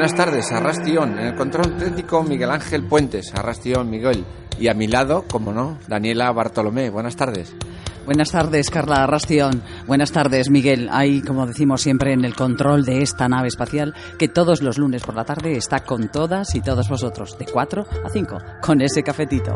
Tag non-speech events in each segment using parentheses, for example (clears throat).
Buenas tardes, Arrastión. En el control técnico, Miguel Ángel Puentes. Arrastión, Miguel. Y a mi lado, como no, Daniela Bartolomé. Buenas tardes. Buenas tardes, Carla Arrastión. Buenas tardes, Miguel. Ahí, como decimos siempre, en el control de esta nave espacial que todos los lunes por la tarde está con todas y todos vosotros, de 4 a 5, con ese cafetito.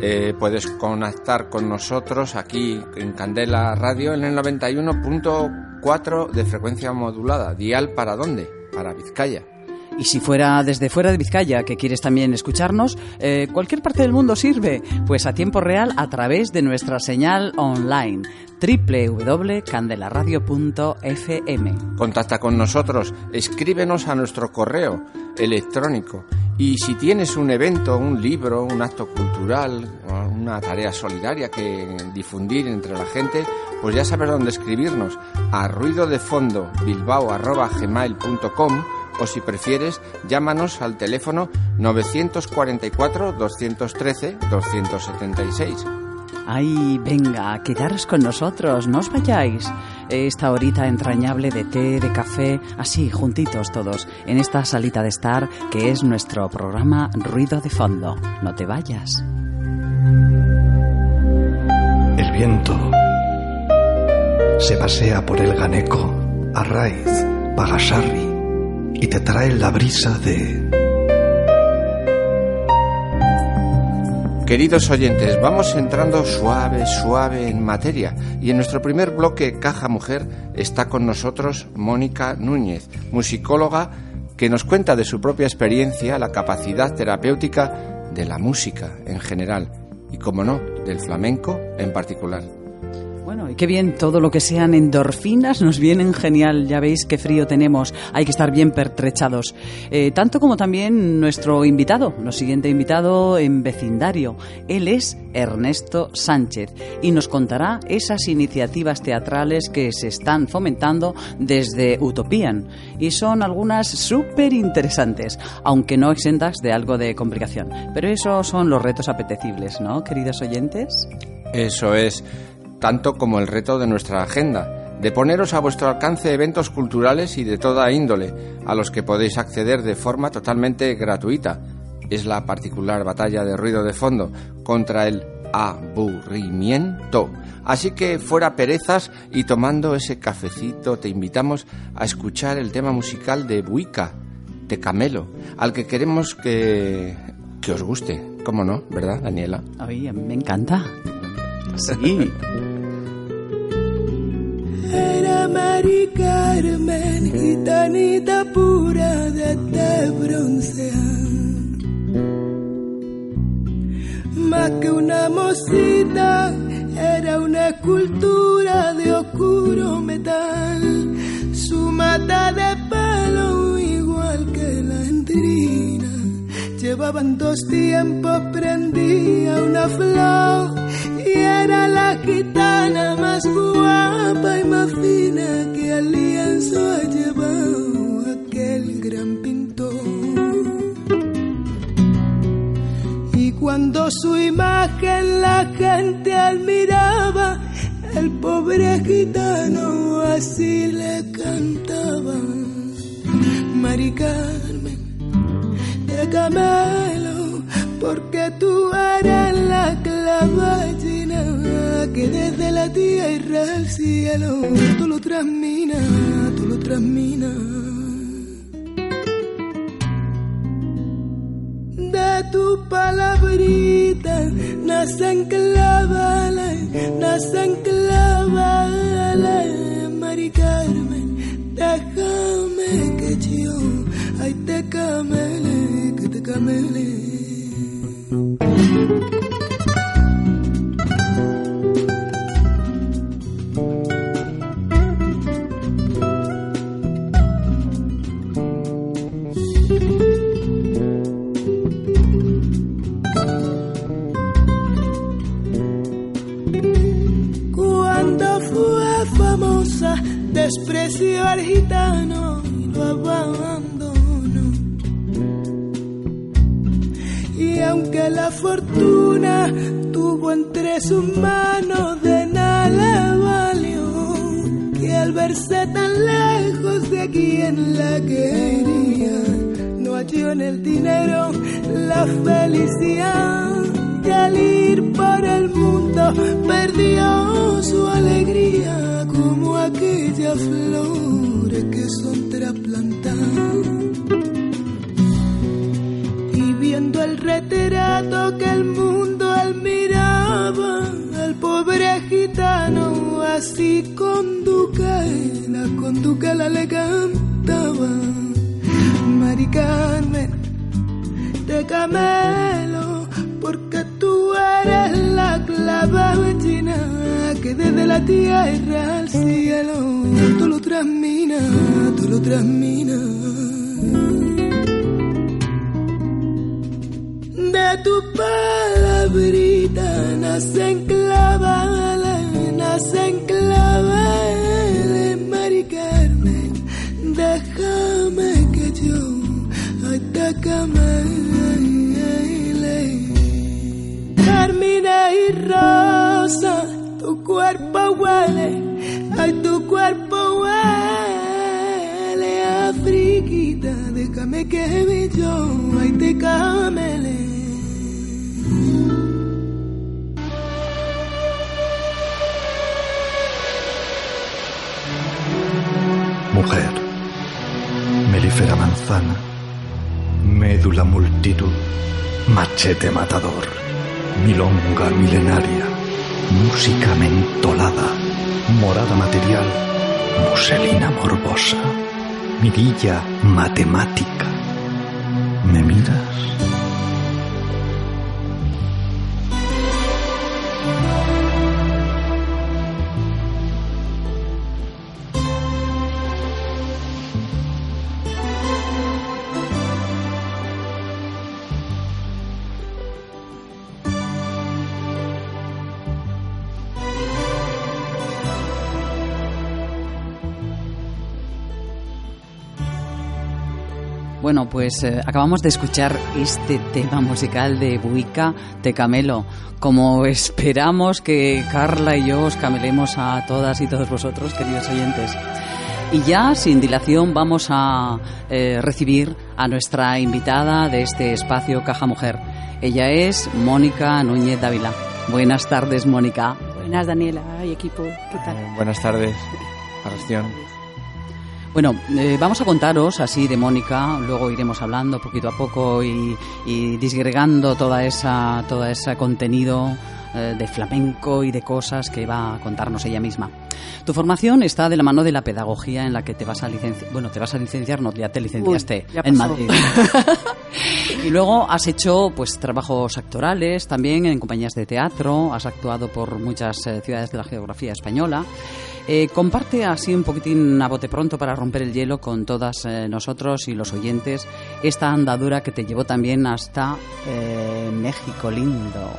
Eh, puedes conectar con nosotros aquí en Candela Radio en el 91.4 de frecuencia modulada. ¿Dial para dónde? Para Vizcaya. Y si fuera desde fuera de Vizcaya, que quieres también escucharnos, eh, cualquier parte del mundo sirve, pues a tiempo real a través de nuestra señal online www.candelaradio.fm. Contacta con nosotros, escríbenos a nuestro correo electrónico y si tienes un evento, un libro, un acto cultural, una tarea solidaria que difundir entre la gente, pues ya sabes dónde escribirnos a ruido de fondo bilbao@gmail.com o si prefieres, llámanos al teléfono 944 213 276. Ay, venga, quedaros con nosotros, no os vayáis. Esta horita entrañable de té, de café, así, juntitos todos, en esta salita de estar que es nuestro programa Ruido de Fondo. No te vayas. El viento se pasea por el Ganeco, Arraiz, Pagasarri, y te trae la brisa de Queridos oyentes, vamos entrando suave, suave en materia y en nuestro primer bloque Caja Mujer está con nosotros Mónica Núñez, musicóloga que nos cuenta de su propia experiencia la capacidad terapéutica de la música en general y, como no, del flamenco en particular. Bueno, y qué bien, todo lo que sean endorfinas nos vienen genial. Ya veis qué frío tenemos, hay que estar bien pertrechados. Eh, tanto como también nuestro invitado, nuestro siguiente invitado en vecindario. Él es Ernesto Sánchez y nos contará esas iniciativas teatrales que se están fomentando desde Utopian. Y son algunas súper interesantes, aunque no exentas de algo de complicación. Pero esos son los retos apetecibles, ¿no, queridos oyentes? Eso es tanto como el reto de nuestra agenda, de poneros a vuestro alcance eventos culturales y de toda índole, a los que podéis acceder de forma totalmente gratuita. Es la particular batalla de ruido de fondo contra el aburrimiento. Así que fuera perezas y tomando ese cafecito te invitamos a escuchar el tema musical de Buica, de Camelo, al que queremos que, que os guste. ¿Cómo no? ¿Verdad, Daniela? A mí me encanta. Sí. Era Mari Carmen, gitanita pura de este broncean. Más que una mosita, era una escultura de oscuro metal. Su mata de pelo igual que la entrina. Llevaban dos tiempos, prendía una flor y era la gitana más guapa y más fina que al lienzo ha llevado aquel gran pintor. Y cuando su imagen la gente admiraba, el pobre gitano así le cantaba. Mari Carmen de Camelo, porque tú eres la clavallina que desde la tierra al cielo tú lo transmina, tú lo transmina. De tu palabrita nacen clavales, nacen clavales, desprecio argentino entre sus manos de nada valió que al verse tan lejos de quien la quería no halló en el dinero la felicidad que al ir por el mundo perdió su alegría como aquella flor que son trasplantadas y viendo el retrato que el mundo al pobre gitano así con la con la le cantaba Mari Carmen de camelo porque tú eres la clave china que desde la tierra al cielo tú lo transmina, tú lo transmina. De tu palabrita nacen clavales, nacen clavales, Mari Carmen, déjame que yo te Carmina y rosa, tu cuerpo huele, ay tu cuerpo huele, Afriquita, déjame que yo ay te camele. Manzana, médula multitud, machete matador milonga milenaria, música mentolada, morada material, muselina morbosa, mirilla matemática. Bueno, pues eh, acabamos de escuchar este tema musical de Buica de Camelo. Como esperamos que Carla y yo os camelemos a todas y todos vosotros, queridos oyentes. Y ya, sin dilación, vamos a eh, recibir a nuestra invitada de este espacio Caja Mujer. Ella es Mónica Núñez Dávila. Buenas tardes, Mónica. Buenas, Daniela y equipo. ¿Qué tal? Eh, buenas tardes, Gestión. Bueno, eh, vamos a contaros así de Mónica, luego iremos hablando poquito a poco y, disgregando toda esa, todo ese contenido eh, de flamenco y de cosas que va a contarnos ella misma. Tu formación está de la mano de la pedagogía en la que te vas a licenciar, bueno, te vas a licenciar, no, ya te licenciaste en Madrid. (laughs) y luego has hecho pues trabajos actorales también en compañías de teatro, has actuado por muchas eh, ciudades de la geografía española. Eh, comparte así un poquitín a bote pronto para romper el hielo con todas eh, nosotros y los oyentes esta andadura que te llevó también hasta eh, México lindo.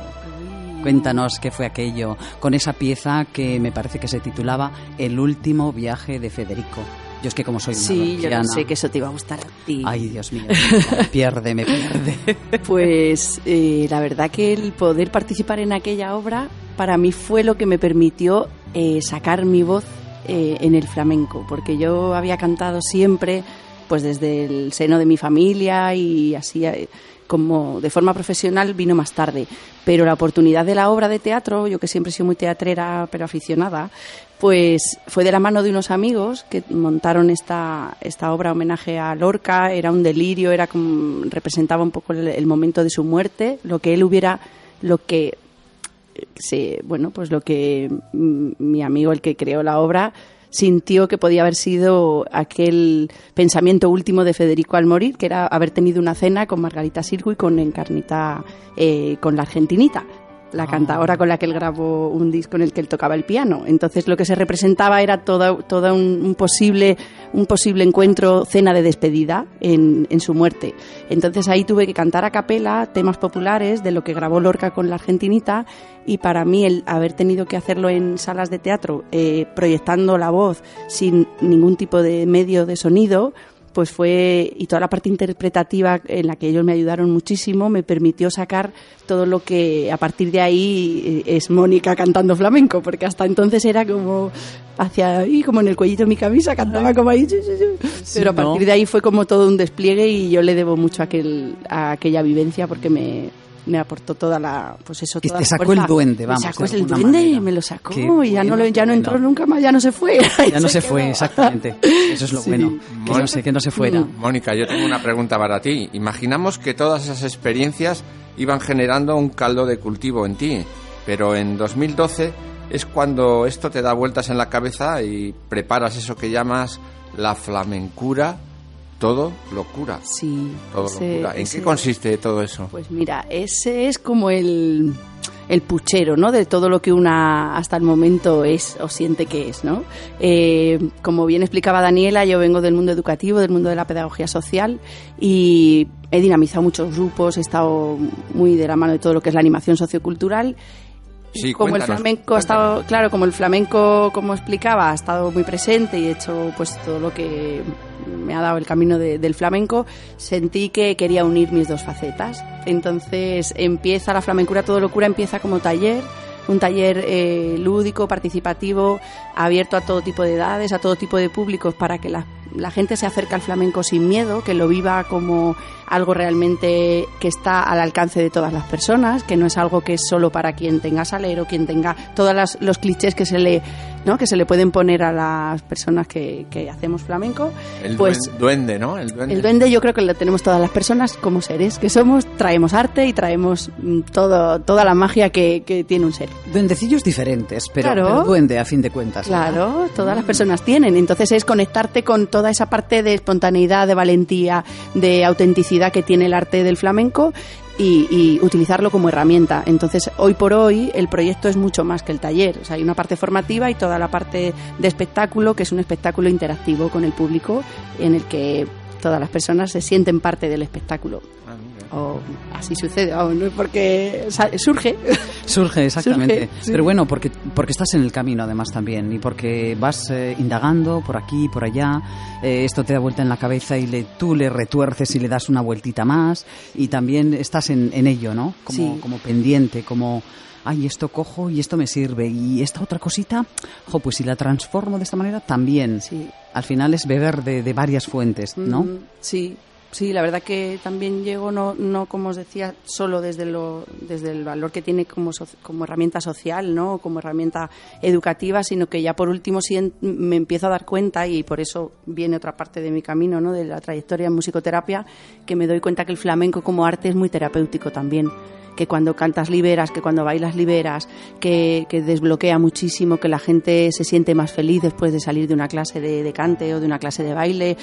Cuéntanos qué fue aquello con esa pieza que me parece que se titulaba El último viaje de Federico. Yo es que como soy una Sí, yo sé que eso te iba a gustar a ti. Ay, Dios mío, me pierde, me pierde. (laughs) Pues la verdad que el poder participar en aquella obra para mí fue lo que me permitió eh, sacar mi voz eh, en el flamenco, porque yo había cantado siempre, pues desde el seno de mi familia y así eh, como de forma profesional vino más tarde. Pero la oportunidad de la obra de teatro, yo que siempre he sido muy teatrera pero aficionada, pues fue de la mano de unos amigos que montaron esta, esta obra homenaje a Lorca, era un delirio, era como, representaba un poco el momento de su muerte, lo que él hubiera, lo que se, bueno, pues lo que mi amigo, el que creó la obra, sintió que podía haber sido aquel pensamiento último de Federico al morir, que era haber tenido una cena con Margarita Sirgu y con Encarnita, eh, con la argentinita la ah. cantadora con la que él grabó un disco en el que él tocaba el piano. Entonces lo que se representaba era todo, todo un, posible, un posible encuentro, cena de despedida en, en, su muerte. Entonces ahí tuve que cantar a capela temas populares de lo que grabó Lorca con la argentinita y para mí el haber tenido que hacerlo en salas de teatro, eh, proyectando la voz sin ningún tipo de medio de sonido, pues fue, y toda la parte interpretativa en la que ellos me ayudaron muchísimo, me permitió sacar todo lo que a partir de ahí eh, es Mónica cantando flamenco, porque hasta entonces era como hacia ahí, como en el cuellito de mi camisa, cantaba como ahí. Pero a partir de ahí fue como todo un despliegue y yo le debo mucho a, aquel, a aquella vivencia porque me, me aportó toda la pues eso toda te sacó el duende vamos me sacó el duende me lo sacó y ya no ya no entró nunca más ya no se fue. (laughs) Ya no (laughs) se, fue exactamente. Eso es lo (laughs) bueno que no, se, que no se fuera. Mónica yo tengo una pregunta para ti. Imaginamos que todas esas experiencias iban generando un caldo de cultivo en ti pero en 2012 es cuando esto te da vueltas en la cabeza y preparas eso que llamas la flamencura todo locura. Sí. Todo locura. ¿En qué consiste todo eso? Pues mira, ese es como el, el puchero, ¿no? De todo lo que una hasta el momento es o siente que es, ¿no? Eh, como bien explicaba Daniela, yo vengo del mundo educativo, del mundo de la pedagogía social y he dinamizado muchos grupos, he estado muy de la mano de todo lo que es la animación sociocultural Sí, como el flamenco ha estado, claro, como el flamenco, como explicaba, ha estado muy presente y he hecho pues todo lo que me ha dado el camino del flamenco, sentí que quería unir mis dos facetas. Entonces empieza la flamencura todo locura, empieza como taller, un taller eh, lúdico, participativo, abierto a todo tipo de edades, a todo tipo de públicos, para que la, la gente se acerque al flamenco sin miedo, que lo viva como algo realmente que está al alcance de todas las personas, que no es algo que es solo para quien tenga salero, quien tenga todos los clichés que se le ¿no? que se le pueden poner a las personas que, que hacemos flamenco. El pues, duende, ¿no? El duende. el duende yo creo que lo tenemos todas las personas como seres que somos, traemos arte y traemos mm, todo, toda la magia que, que tiene un ser. Duendecillos diferentes, pero, duende a fin de cuentas. Claro, todas las personas tienen. Entonces es conectarte con toda esa parte de espontaneidad, de valentía, de autenticidad que tiene el arte del flamenco y, utilizarlo como herramienta. Entonces, hoy por hoy, el proyecto es mucho más que el taller. O sea, hay una parte formativa y toda la parte de espectáculo, que es un espectáculo interactivo con el público, en el que todas las personas se sienten parte del espectáculo. O así sucede, o no es porque surge. Surge, (laughs) exactamente. Pero bueno, porque, porque estás en el camino además también y porque vas eh, indagando por aquí, por allá, eh, esto te da vuelta en la cabeza y le, tú le retuerces y le das una vueltita más y también estás en, en ello, ¿no? Como, como pendiente, como ay, esto cojo y esto me sirve. Y esta otra cosita, jo, pues si la transformo de esta manera, también. Sí. Al final es beber de, de varias fuentes, ¿no? sí, Sí, la verdad que también llego, no, no como os decía, solo desde, lo, desde el valor que tiene como, como herramienta social, ¿no? como herramienta educativa, sino que ya por último sí me empiezo a dar cuenta, y por eso viene otra parte de mi camino, ¿no? de la trayectoria en musicoterapia, que me doy cuenta que el flamenco como arte es muy terapéutico también que cuando cantas liberas, que cuando bailas liberas, que, que, desbloquea muchísimo, que la gente se siente más feliz después de salir de una clase de, de, cante o de una clase de baile,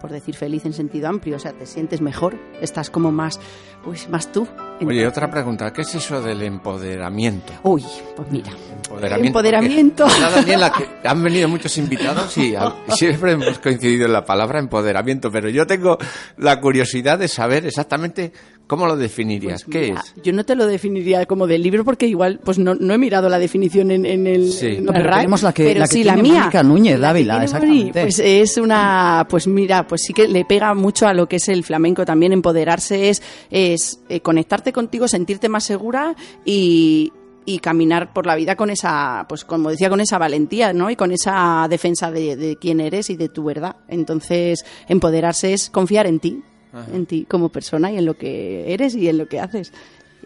por decir feliz en sentido amplio, o sea, te sientes mejor, estás como más, pues, más tú. Oye, otra pregunta, ¿qué es eso del empoderamiento? Uy, pues mira, empoderamiento. empoderamiento. Daniela, que han venido muchos invitados y, siempre hemos coincidido en la palabra empoderamiento, pero yo tengo la curiosidad de saber exactamente ¿Cómo lo definirías? Pues ¿Qué es? Yo no te lo definiría como del libro porque igual pues no, no he mirado la definición en, en el sí. No, pero tenemos la que, pero la que sí, la mía, Mónica Núñez Dávila, exactamente. Pues es una, pues mira, pues sí que le pega mucho a lo que es el flamenco también. Empoderarse es, es eh, conectarte contigo, sentirte más segura y, y caminar por la vida con esa, pues como decía, con esa valentía, ¿no? Y con esa defensa de, de quién eres y de tu verdad. Entonces, empoderarse es confiar en ti, en ti como persona y en lo que eres y en lo que haces.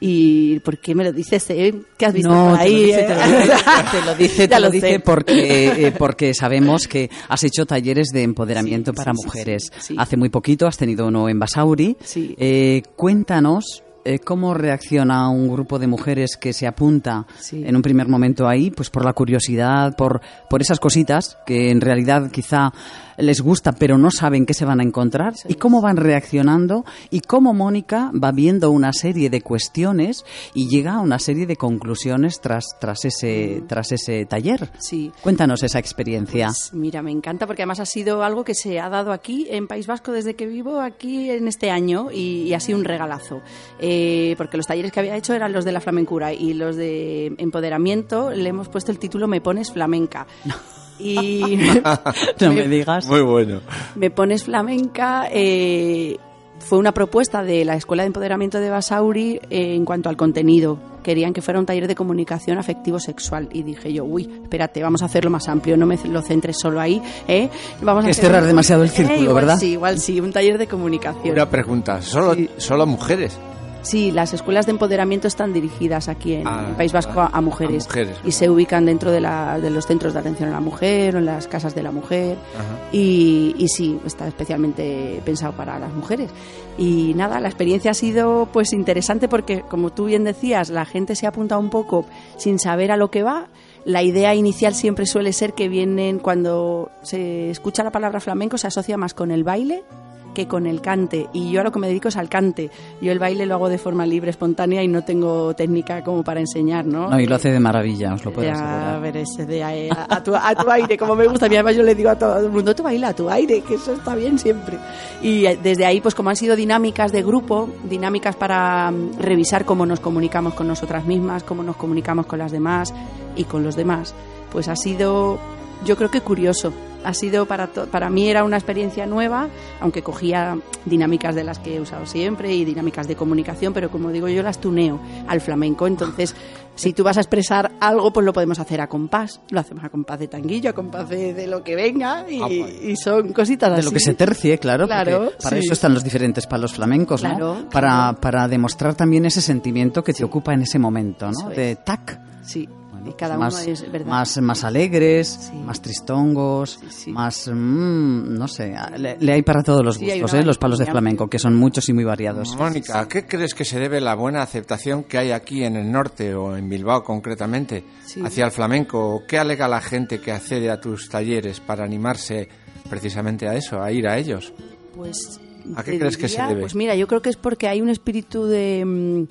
¿Y por qué me lo dices? Eh? ¿Qué has visto no, ahí? (laughs) Te lo dice, te lo dice, porque, (laughs) eh, porque sabemos que has hecho talleres de empoderamiento para mujeres. Hace muy poquito has tenido uno en Basauri. Eh, cuéntanos eh, cómo reacciona un grupo de mujeres que se apunta en un primer momento ahí, pues por la curiosidad, por, por esas cositas que en realidad quizá les gusta pero no saben qué se van a encontrar y cómo van reaccionando y cómo Mónica va viendo una serie de cuestiones y llega a una serie de conclusiones tras, tras, ese, tras ese taller. Sí. Cuéntanos esa experiencia. Pues mira, me encanta porque además ha sido algo que se ha dado aquí en País Vasco desde que vivo aquí en este año y, ha sido un regalazo. Eh, eh, porque los talleres que había hecho eran los de la flamencura y los de empoderamiento le hemos puesto el título Me pones flamenca. (laughs) y (laughs) no me digas. Muy bueno. me pones flamenca. eh, fue una propuesta de la Escuela de Empoderamiento de Basauri eh, en cuanto al contenido. Querían que fuera un taller de comunicación afectivo-sexual. Y dije yo, uy, espérate, vamos a hacerlo más amplio, no me lo centres solo ahí. ¿eh? Vamos a Es hacer- cerrar demasiado el círculo, igual ¿verdad? Sí, igual sí, un taller de comunicación. Una pregunta, ¿solo, Sí. solo mujeres? Sí, las escuelas de empoderamiento están dirigidas aquí en Ah, el País Vasco a, a mujeres, a mujeres, y se ubican dentro de, la- de los centros de atención a la mujer o en las casas de la mujer y, y sí, está especialmente pensado para las mujeres. Y nada, la experiencia ha sido pues interesante porque como tú bien decías, la gente se apunta un poco sin saber a lo que va. La idea inicial siempre suele ser que vienen cuando se escucha la palabra flamenco se asocia más con el baile que con el cante. Y yo a lo que me dedico es al cante. Yo el baile lo hago de forma libre, espontánea y no tengo técnica como para enseñar, ¿no? No, y lo hace de maravilla, os lo puedo Ya, asegurar. a ver, ese de ahí, a, a tu, a tu aire, como me gusta. Y además yo le digo a todo el mundo, tú baila a tu aire, que eso está bien siempre. Y eh, desde ahí, pues como han sido dinámicas de grupo, dinámicas para mm, revisar cómo nos comunicamos con nosotras mismas, cómo nos comunicamos con las demás y con los demás, pues ha sido, yo creo que curioso. Ha sido para, to- para mí era una experiencia nueva, aunque cogía dinámicas de las que he usado siempre y dinámicas de comunicación, pero como digo yo las tuneo al flamenco. Entonces, (laughs) si tú vas a expresar algo, pues lo podemos hacer a compás. Lo hacemos a compás de tanguillo, a compás de, de lo que venga y, Ah, pues. y son cositas De así. lo que se tercie, claro, Claro, para sí. eso están los diferentes palos flamencos, ¿no? Para, claro. para demostrar también ese sentimiento que te ocupa en ese momento, ¿no? Es. De tac. Sí, Bueno, y cada más, uno es verdad. Más, más alegres, Sí. más tristongos, Sí, sí. más, mm, no sé, le, le hay para todos los gustos, ¿eh? Los palos de flamenco, que son muchos y muy variados. Mónica, ¿a qué crees que se debe la buena aceptación que hay aquí en el norte o en Bilbao concretamente Sí. hacia el flamenco? ¿O ¿Qué alega la gente que accede a tus talleres para animarse precisamente a eso, a ir a ellos? Pues, ¿A qué crees que se debe? Pues mira, yo creo que es porque hay un espíritu de, mm,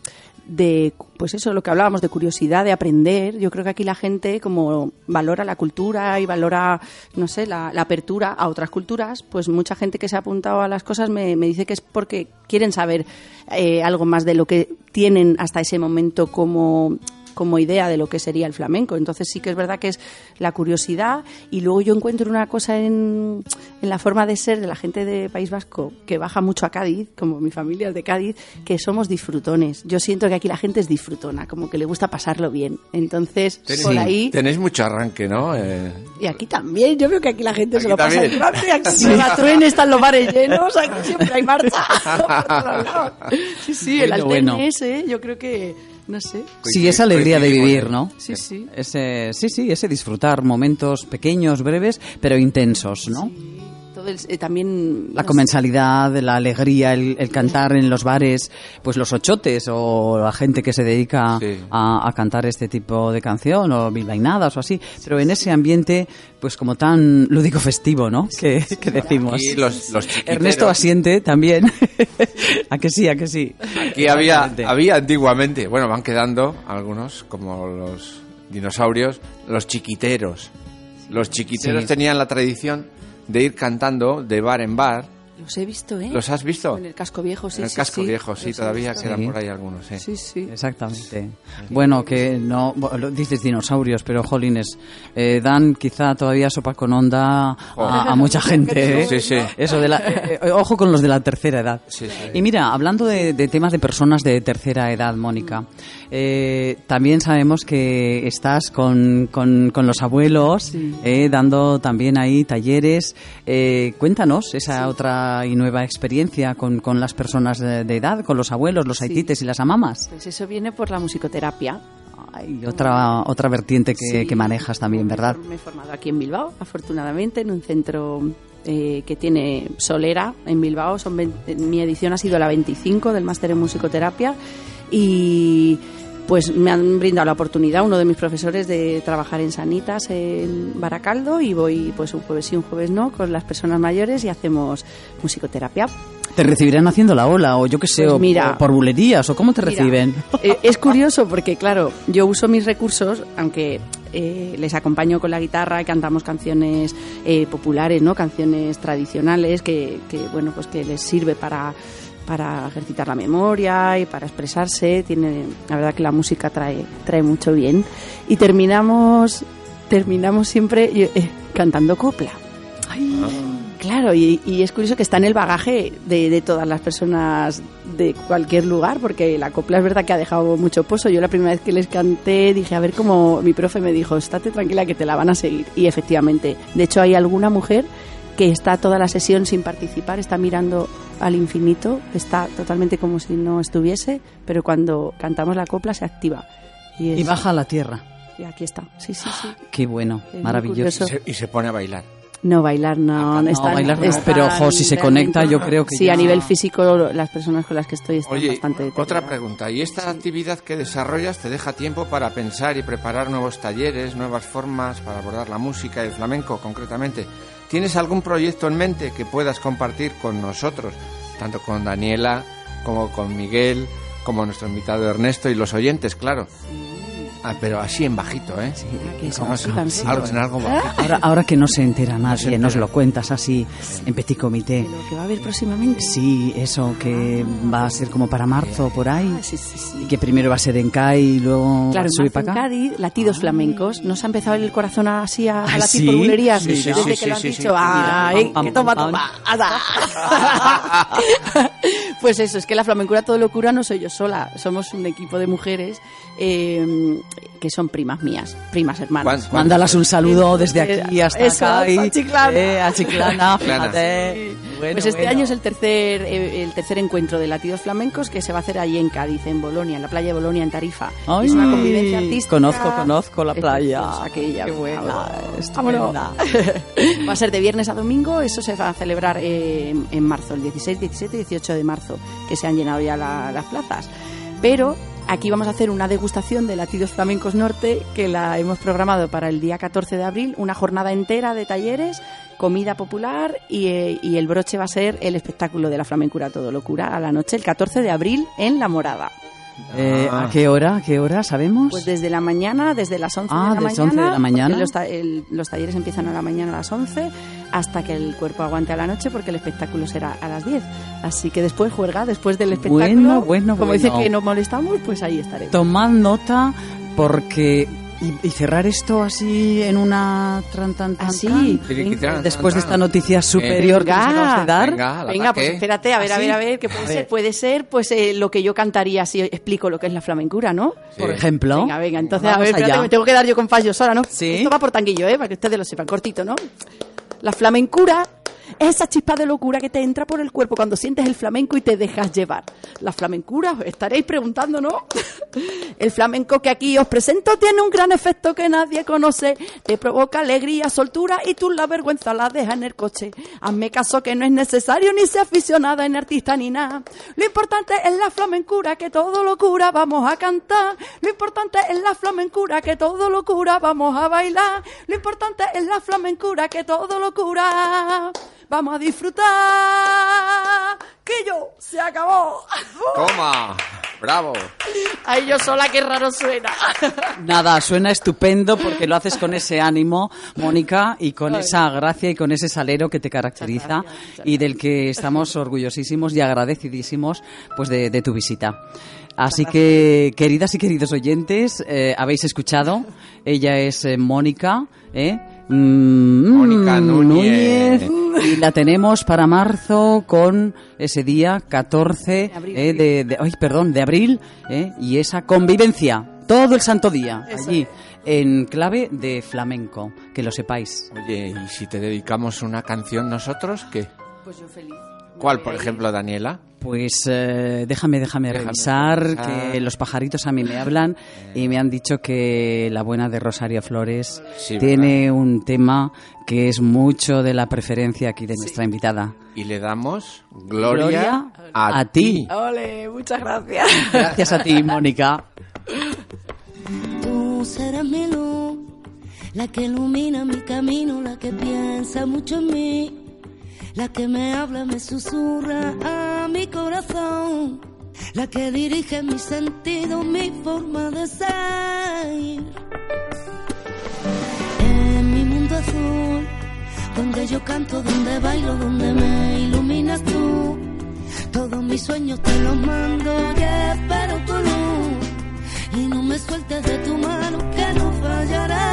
de, pues eso, lo que hablábamos, de curiosidad, de aprender. Yo creo que aquí la gente, como valora la cultura y valora, no sé, la, la apertura a otras culturas, pues mucha gente que se ha apuntado a las cosas me, me dice que es porque quieren saber eh, algo más de lo que tienen hasta ese momento como como idea de lo que sería el flamenco. Entonces sí que es verdad que es la curiosidad y luego yo encuentro una cosa en, en la forma de ser de la gente de País Vasco que baja mucho a Cádiz, como mi familia es de Cádiz, que somos disfrutones. Yo siento que aquí la gente es disfrutona, como que le gusta pasarlo bien. Entonces, por ahí... Tenéis mucho arranque, ¿no? Eh, Y aquí también, yo veo que aquí la gente Aquí se lo pasa también. grande, aquí en la truena están los bares llenos, aquí siempre hay marcha. (laughs) (laughs) sí, sí, el Bueno, ese, yo creo que, no sé. Sí, esa alegría de vivir, ¿no? Sí, sí. Ese, sí, sí, ese disfrutar momentos pequeños, breves, pero intensos, ¿no? Todo el- eh, también La no sé, comensalidad, la alegría, el, el cantar en los bares, pues los ochotes o la gente que se dedica Sí. a, a cantar este tipo de canción o bilbainadas o así, pero en ese ambiente pues como tan lúdico festivo, ¿no? Que, que decimos. Aquí los, los chiquiteros- Ernesto asiente también. (laughs) a que sí, a que sí. Aquí había, había antiguamente, bueno, van quedando algunos, como los dinosaurios, los chiquiteros. Los chiquiteros Sí. tenían la tradición de ir cantando de bar en bar. Los he visto, ¿eh? ¿Los has visto? En el casco viejo, sí. en el sí, casco sí. viejo, sí, todavía quedan Sí. por ahí algunos, sí. Sí, sí. Exactamente. Bueno, que no, bueno, lo dices dinosaurios, pero jolines, eh, dan quizá todavía sopa con onda a, a mucha (laughs) gente. ¿eh? Sí, sí. Eso de la, eh, eh, ojo con los de la tercera edad. Sí, sí. Y mira, hablando de, de temas de personas de tercera edad, Mónica, eh, también sabemos que estás con, con, con los abuelos, Sí. eh, dando también ahí talleres. Eh, cuéntanos esa otra y nueva experiencia con, con las personas de, de edad, con los abuelos, los Sí. haitites y las amamas. Pues eso viene por la musicoterapia. Hay otra, otra vertiente que, Sí. que manejas también, ¿verdad? Me he formado aquí en Bilbao, afortunadamente, en un centro eh, que tiene solera en Bilbao. Son vein- mi edición ha sido la 25 del máster en musicoterapia y pues me han brindado la oportunidad uno de mis profesores de trabajar en Sanitas en Baracaldo y voy pues un jueves sí, un jueves no con las personas mayores y hacemos musicoterapia. ¿Te recibirán haciendo la ola o yo qué sé, Pues mira. o por bulerías o cómo te Mira, reciben? eh, es curioso porque, claro, yo uso mis recursos, aunque eh, les acompaño con la guitarra cantamos canciones eh, populares, ¿no? Canciones tradicionales que, que, bueno, pues que les sirve para para ejercitar la memoria y para expresarse. Tiene, la verdad que la música trae, trae mucho bien. Y terminamos, terminamos siempre, yo, eh, cantando copla. Claro, y, y es curioso que está en el bagaje de, de todas las personas de cualquier lugar, porque la copla es verdad que ha dejado mucho pozo. Yo la primera vez que les canté dije, a ver cómo mi profe me dijo, estate tranquila que te la van a seguir. Y efectivamente, de hecho hay alguna mujer que está toda la sesión sin participar, está mirando al infinito, está totalmente como si no estuviese, pero cuando cantamos la copla se activa. Y, es- Y baja a la tierra. y aquí está, sí, sí, sí. (gasps) Qué bueno, Es maravilloso. Y se, y se pone a bailar. No, bailar no. Ah, no, están- bailar no, están pero, ojo, si se conecta, yo creo que Sí, ya- a nivel físico, las personas con las que estoy están Oye, bastante... otra pregunta. ¿Y esta actividad que desarrollas te deja tiempo para pensar y preparar nuevos talleres, nuevas formas para abordar la música y el flamenco concretamente? ¿Tienes algún proyecto en mente que puedas compartir con nosotros, tanto con Daniela como con Miguel, como nuestro invitado Ernesto y los oyentes, claro? Ah, pero así en bajito, ¿eh? Ah, que No, sí, no, tan sí. algo, en algo bajito. Ahora, ahora que no se entera nadie, entera. nos lo cuentas así en petit comité. Lo que va a haber próximamente. Sí, eso, que va a ser como para marzo por ahí. Ah, sí, sí, sí. Que primero va a ser en CAI y luego Claro, sube en para acá. Cádiz, latidos flamencos. ¿Nos ha empezado el corazón así a, a ¿Ah, latir sí? por bulerías? Sí, sí, Desde sí, que sí, lo han sí, dicho, sí. ¡ay! Pam, que pam, toma, pam, toma! (laughs) (laughs) Pues eso, es que la flamencura todo locura no soy yo sola. Somos un equipo de mujeres eh, que son primas mías, primas hermanas. ¿Cuán- cuán- Mándalas un saludo desde aquí hasta Eso, CAI. a Chiclana. Eh, a Chiclana, Chiclana. fíjate. Bueno, pues este bueno. año es el tercer eh, el tercer encuentro de latidos flamencos que se va a hacer allí en Cádiz, en Bolonia, en la playa de Bolonia, en Tarifa. Ay, es una convivencia artística. Conozco, conozco la playa. preciosa aquella. Qué buena, estupenda. (laughs) Va a ser de viernes a domingo, eso se va a celebrar eh, en, en marzo, el 16, 17 y 18 de marzo, que se han llenado ya la- las plazas. Pero aquí vamos a hacer una degustación de Latidos Flamencos Norte, que la hemos programado para el día 14 de abril, una jornada entera de talleres, comida popular y, eh, y el broche va a ser el espectáculo de la flamencura todo locura a la noche, el 14 de abril en La Morada. Eh, Ah. ¿A qué hora? ¿A qué hora? ¿Sabemos? Pues desde la mañana, desde las 11 Ah, de la desde mañana. 11 de la mañana. Los, ta- el- los talleres empiezan a la mañana a las 11 hasta que el cuerpo aguante a la noche porque el espectáculo será a las 10. Así que después juerga, después del espectáculo. Bueno, bueno, Como bueno. dice que no molestamos, pues ahí estaremos. Tomad nota porque... Y, y cerrar esto así en una tran tan tan Así. tan, después de esta noticia superior que nos Venga. acabas de dar. Venga, Venga, pues espérate, a ver, a ¿Ah, ver, a ver, ¿qué puede A ser? ver. Puede ser, pues, eh, lo que yo cantaría si explico lo que es la flamencura, ¿no? Por ejemplo. Venga, venga, entonces, a ver, espérate, me tengo que dar yo con fallos ahora, ¿no? Sí. Esto va por tanguillo, ¿eh? Para que ustedes lo sepan, cortito, ¿no? La flamencura es esa chispa de locura que te entra por el cuerpo cuando sientes el flamenco y te dejas llevar. La flamencura, os estaréis preguntando, ¿no? El flamenco que aquí os presento tiene un gran efecto que nadie conoce. Te provoca alegría, soltura y tú la vergüenza la dejas en el coche. Hazme caso que no es necesario ni ser aficionada en artista ni nada. Lo importante es la flamencura que todo lo cura, vamos a cantar. Lo importante es la flamencura que todo lo cura, vamos a bailar. Lo importante es la flamencura que todo lo cura. Vamos a disfrutar. Se acabó. Toma, bravo. Ay, yo sola, qué raro suena. Nada, suena estupendo porque lo haces con ese ánimo, Mónica, y con esa gracia y con ese salero que te caracteriza Muchas gracias, muchas y del que estamos orgullosísimos y agradecidísimos pues de, de tu visita. Así que, queridas y queridos oyentes, eh, habéis escuchado, ella es eh, Mónica, ¿eh? Mm, Mónica mm, Núñez. Y la tenemos para marzo con ese día 14 abril. eh, de, de- ay, perdón, de abril, eh, y esa convivencia todo el santo día Eso allí en clave de flamenco, que lo sepáis. Oye, ¿y si te dedicamos una canción nosotros, qué? Pues yo feliz. ¿Cuál, por ejemplo, Daniela? Pues eh, déjame, déjame, Déjame revisar revisar. que los pajaritos a mí me hablan y me han dicho que la buena de Rosario Flores Sí, tiene un tema que es mucho de la preferencia aquí de nuestra invitada. Y le damos gloria, Gloria a, a ti. Ole, muchas gracias. Gracias a ti, Mónica. Tú serás mi luz, la que ilumina mi camino, la que piensa mucho en mí, la que me habla, me susurra a mi corazón, la que dirige mi sentido, mi forma de ser. En mi mundo azul, donde yo canto, donde bailo, donde me iluminas tú, todos mis sueños te los mando y espero tu luz y no me sueltes de tu mano que no fallaré.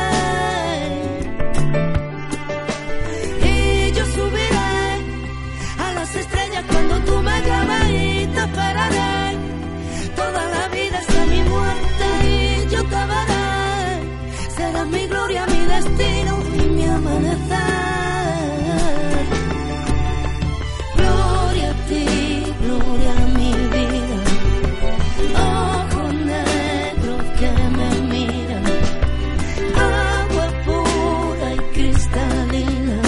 Destino y mi amanecer. Gloria a ti, gloria a mi vida. Ojos negros que me miran. Agua pura y cristalina.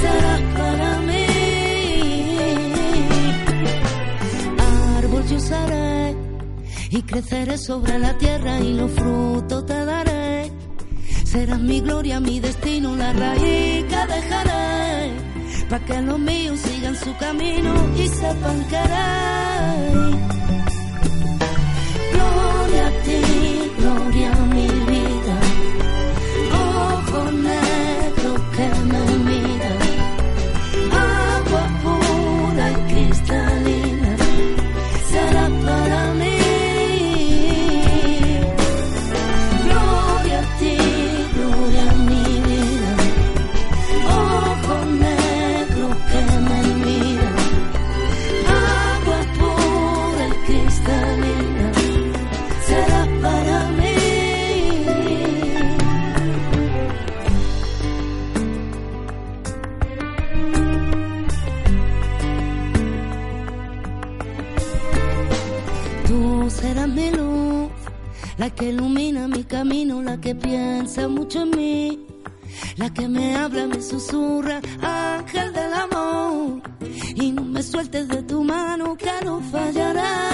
Serás para mí. Árbol yo seré y creceré sobre la tierra y los frutos te daré. Serás mi gloria, mi destino, la raíz que dejaré. para que los míos sigan su camino y sepan querer. Gloria a ti, gloria a mi que ilumina mi camino, la que piensa mucho en mí, la que me habla, me susurra, ángel del amor. Y no me sueltes de tu mano, que no fallaré.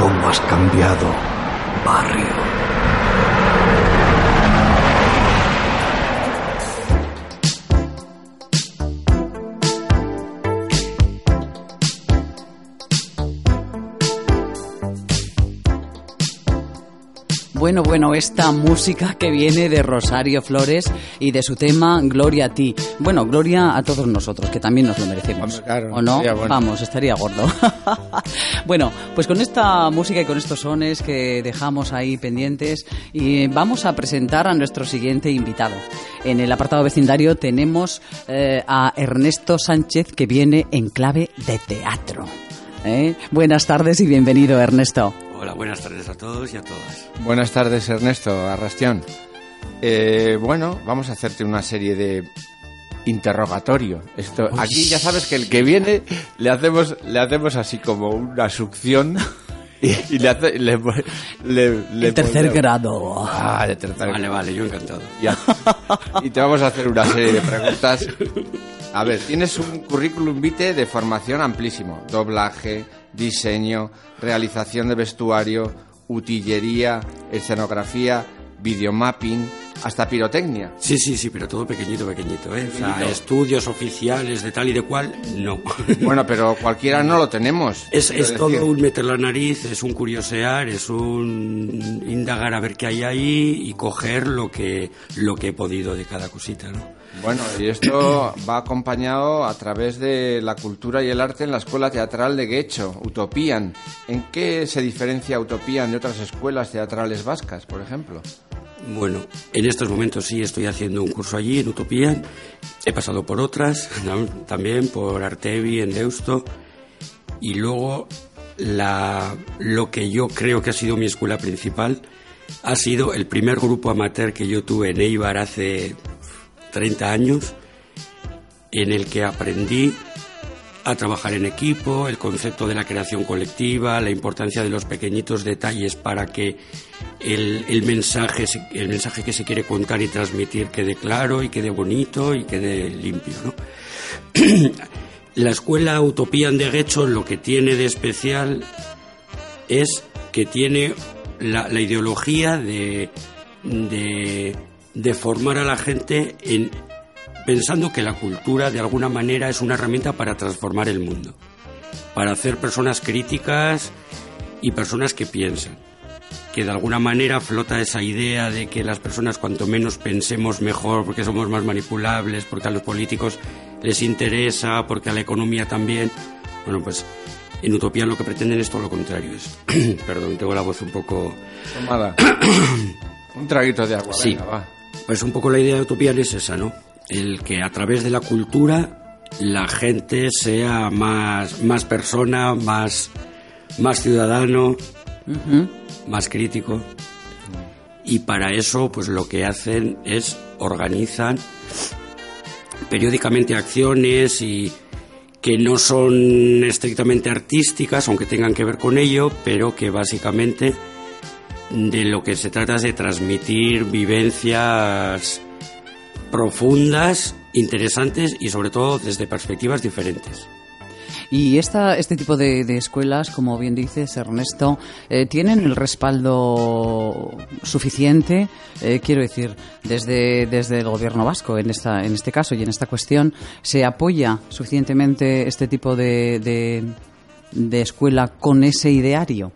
cómo has cambiado, barrio. Bueno, bueno, esta música que viene de Rosario Flores y de su tema Gloria a ti. Bueno, gloria a todos nosotros, que también nos lo merecemos. Hombre, claro, ¿O no? bueno. Vamos, estaría gordo. (laughs) bueno, pues con esta música y con estos sones que dejamos ahí pendientes, y vamos a presentar a nuestro siguiente invitado. En el apartado vecindario tenemos eh, a Ernesto Sánchez que viene en clave de teatro. ¿Eh? Buenas tardes y bienvenido, Ernesto. Hola, buenas tardes a todos y a todas. Buenas tardes, Ernesto Arrastión. Eh, bueno, vamos a hacerte una serie de interrogatorio. Esto, aquí ya sabes que el que viene le hacemos, le hacemos así como una succión y, y le hace, le, le- le El tercer ponemos- grado. Ah, de tercer Vale, vale, yo encantado. Ya. Y te vamos a hacer una serie de preguntas. A ver, tienes un currículum vitae de formación amplísimo. Doblaje, diseño, realización de vestuario, utillería, escenografía, videomapping, hasta pirotecnia. Sí, sí, sí, pero todo pequeñito, pequeñito, ¿eh? O sea, estudios oficiales de tal y de cual, no. (laughs) Bueno, pero cualquiera no lo tenemos. Es, es todo un meter la nariz, es un curiosear, es un indagar a ver qué hay ahí y coger lo que, lo que he podido de cada cosita, ¿no? Bueno, y esto va acompañado a través de la cultura y el arte en la escuela teatral de Guecho, Utopian. ¿En qué se diferencia Utopian de otras escuelas teatrales vascas, por ejemplo? Bueno, en estos momentos sí estoy haciendo un curso allí en Utopía. He pasado por otras, (laughs) también por Artevi en Deusto. Y luego la, lo que yo creo que ha sido mi escuela principal ha sido el primer grupo amateur que yo tuve en Eibar hace 30 años, en el que aprendí a trabajar en equipo, el concepto de la creación colectiva, la importancia de los pequeñitos detalles para que el, el mensaje, el mensaje que se quiere contar y transmitir quede claro y quede bonito y quede limpio. (clears throat) la escuela Utopian de Guecho lo que tiene de especial es que tiene la, ideología de, de, de formar a la gente en, pensando que la cultura de alguna manera es una herramienta para transformar el mundo, para hacer personas críticas y personas que piensan. Que de alguna manera flota esa idea de que las personas cuanto menos pensemos mejor porque somos más manipulables, porque a los políticos les interesa, porque a la economía también. Bueno, pues en Utopía lo que pretenden es todo lo contrario. Es, (clears throat) perdón, tengo la voz un poco... Tomada. (clears throat) un traguito de agua, Sí. venga, va. Pues un poco la idea de Utopía es esa, ¿no? El que a través de la cultura la gente sea más, más persona, más, más ciudadano, más crítico. Y para eso, pues lo que hacen es organizan periódicamente acciones y que no son estrictamente artísticas, aunque tengan que ver con ello, pero que básicamente de lo que se trata es de transmitir vivencias profundas, interesantes y sobre todo desde perspectivas diferentes. Y esta, este tipo de, de escuelas, como bien dices, Ernesto, eh, tienen el respaldo suficiente, eh, quiero decir, desde, desde el gobierno vasco en, esta, en este caso y en esta cuestión, ¿se apoya suficientemente este tipo de, de, de escuela con ese ideario?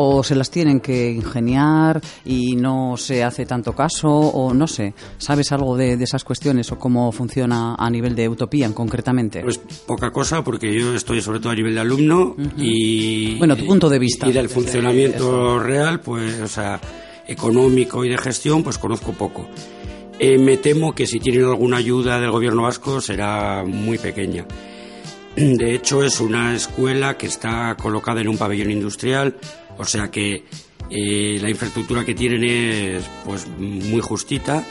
O se las tienen que ingeniar y no se hace tanto caso o no sé, ¿sabes algo de, de esas cuestiones o cómo funciona a nivel de Utopía concretamente? Pues poca cosa porque yo estoy sobre todo a nivel de alumno y... Bueno, tu punto de vista. Y del funcionamiento real, pues, o sea, económico y de gestión, pues conozco poco. Eh, me temo que si tienen alguna ayuda del gobierno vasco será muy pequeña. De hecho, es una escuela que está colocada en un pabellón industrial, o sea que eh, la infraestructura que tienen es pues muy justita.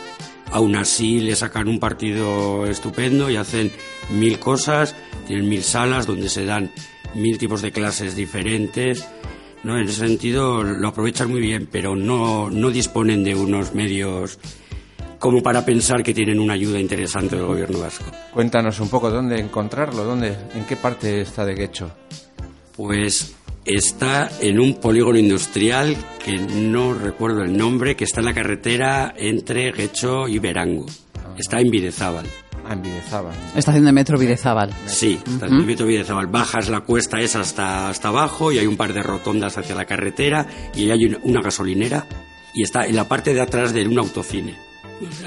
Aún así le sacan un partido estupendo y hacen mil cosas, tienen mil salas donde se dan mil tipos de clases diferentes. ¿no? En ese sentido lo aprovechan muy bien, pero no, no disponen de unos medios como para pensar que tienen una ayuda interesante del gobierno vasco. Cuéntanos un poco dónde encontrarlo, dónde, en qué parte está de Guecho. Pues está en un polígono industrial que no recuerdo el nombre, que está en la carretera entre Guecho y Verango. Está en Videzábal. Ah, en Videzábal. Estación de metro Videzábal. Sí, está en el metro Videzábal. Bajas la cuesta esa hasta, hasta abajo y hay un par de rotondas hacia la carretera y hay una, una gasolinera y está en la parte de atrás de un autocine.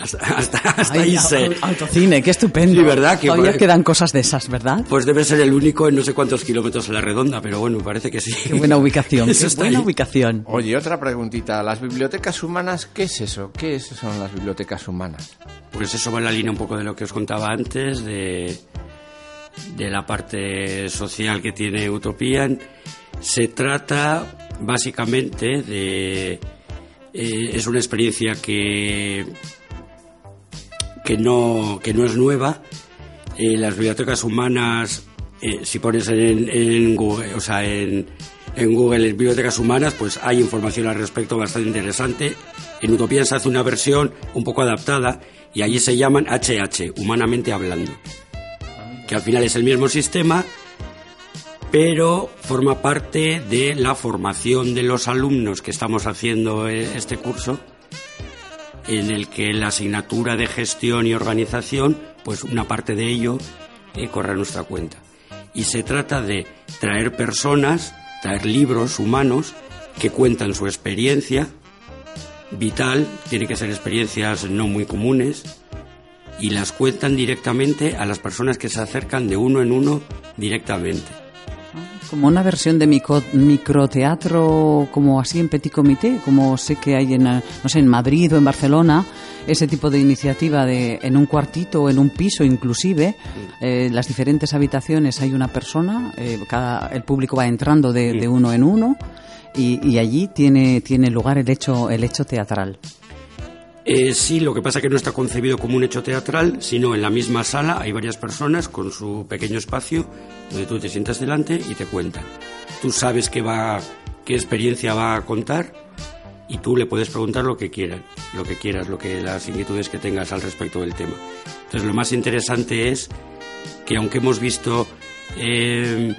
Hasta, hasta, hasta Ay, ahí sé. Autocine, qué estupendo. Sí, ¿verdad? Que Todavía por- quedan cosas de esas, ¿verdad? Pues debe ser el único en no sé cuántos kilómetros en la redonda, pero bueno, parece que sí. Qué buena ubicación, (laughs) Eso qué está buena ahí. ubicación. Oye, otra preguntita. ¿Las bibliotecas humanas qué es eso? ¿Qué es- son las bibliotecas humanas? Pues eso va en la línea un poco de lo que os contaba antes, de, de la parte social que tiene Utopian. Se trata básicamente de... eh, es una experiencia que, que, no, que no es nueva. Eh, las bibliotecas humanas, eh, si pones en, en Google, o sea, en, en Google bibliotecas humanas, pues hay información al respecto bastante interesante. En Utopía se hace una versión un poco adaptada y allí se llaman HH, humanamente hablando, que al final es el mismo sistema, pero forma parte de la formación de los alumnos que estamos haciendo eh, este curso en el que la asignatura de gestión y organización, pues una parte de ello eh, corre a nuestra cuenta. Y se trata de traer personas, traer libros humanos que cuentan su experiencia vital, tiene que ser experiencias no muy comunes, y las cuentan directamente a las personas que se acercan de uno en uno directamente. Como una versión de micro, microteatro, como así en petit comité, como sé que hay en, no sé, en Madrid o en Barcelona, ese tipo de iniciativa de en un cuartito o en un piso inclusive, eh, las diferentes habitaciones hay una persona, eh, cada, el público va entrando de, de uno en uno y, y allí tiene, tiene lugar el hecho, el hecho teatral. Eh, sí, lo que pasa es que no está concebido como un hecho teatral, sino en la misma sala hay varias personas con su pequeño espacio donde tú te sientas delante y te cuentan. Tú sabes qué va, qué experiencia va a contar y tú le puedes preguntar lo que quieras, lo que quieras, lo que las inquietudes que tengas al respecto del tema. Entonces, lo más interesante es que aunque hemos visto eh,